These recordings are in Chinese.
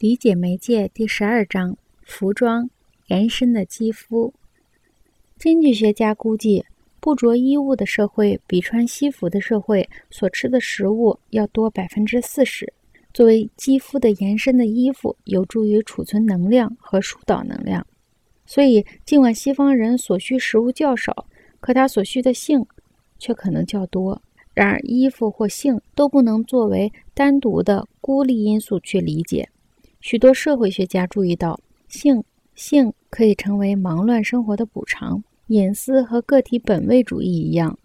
理解媒介第十二章：服装延伸的肌肤。经济学家估计，不着衣物的社会比穿西服的社会所吃的食物要多百分之四十。作为肌肤的延伸的衣服，有助于储存能量和疏导能量。所以，尽管西方人所需食物较少，可他所需的性却可能较多。然而，衣服或性都不能作为单独的孤立因素去理解。许多社会学家注意到，性性可以成为忙乱生活的补偿。隐私和个体本位主义一样，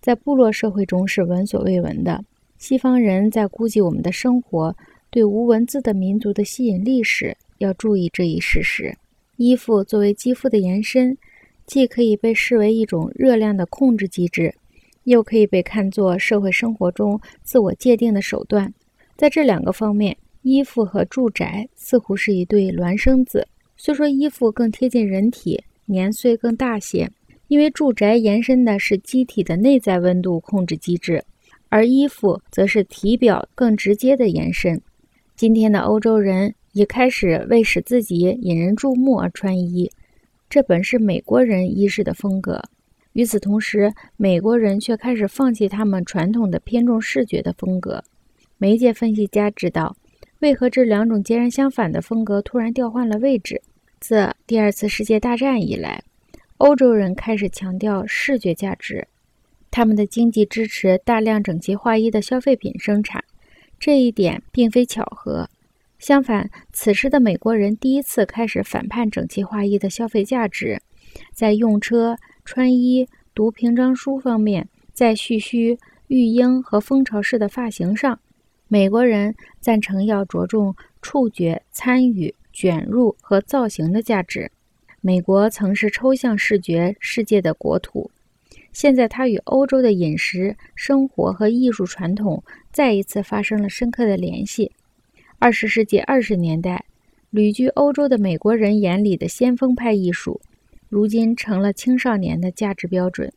在部落社会中是闻所未闻的。西方人在估计我们的生活对无文字的民族的吸引力时，要注意这一事实：衣服作为肌肤的延伸，既可以被视为一种热量的控制机制，又可以被看作社会生活中自我界定的手段。在这两个方面。衣服和住宅似乎是一对孪生子，虽说衣服更贴近人体，年岁更大些，因为住宅延伸的是机体的内在温度控制机制，而衣服则是体表更直接的延伸。今天的欧洲人已开始为使自己引人注目而穿衣，这本是美国人衣饰的风格。与此同时，美国人却开始放弃他们传统的偏重视觉的风格。媒介分析家知道。为何这两种截然相反的风格突然调换了位置？自第二次世界大战以来，欧洲人开始强调视觉价值，他们的经济支持大量整齐划一的消费品生产。这一点并非巧合。相反，此时的美国人第一次开始反叛整齐划一的消费价值，在用车、穿衣、读平章书方面，在蓄须、育婴和蜂巢式的发型上。美国人赞成要着重触觉、参与、卷入和造型的价值。美国曾是抽象视觉世界的国土，现在它与欧洲的饮食、生活和艺术传统再一次发生了深刻的联系。二十世纪二十年代，旅居欧洲的美国人眼里的先锋派艺术，如今成了青少年的价值标准。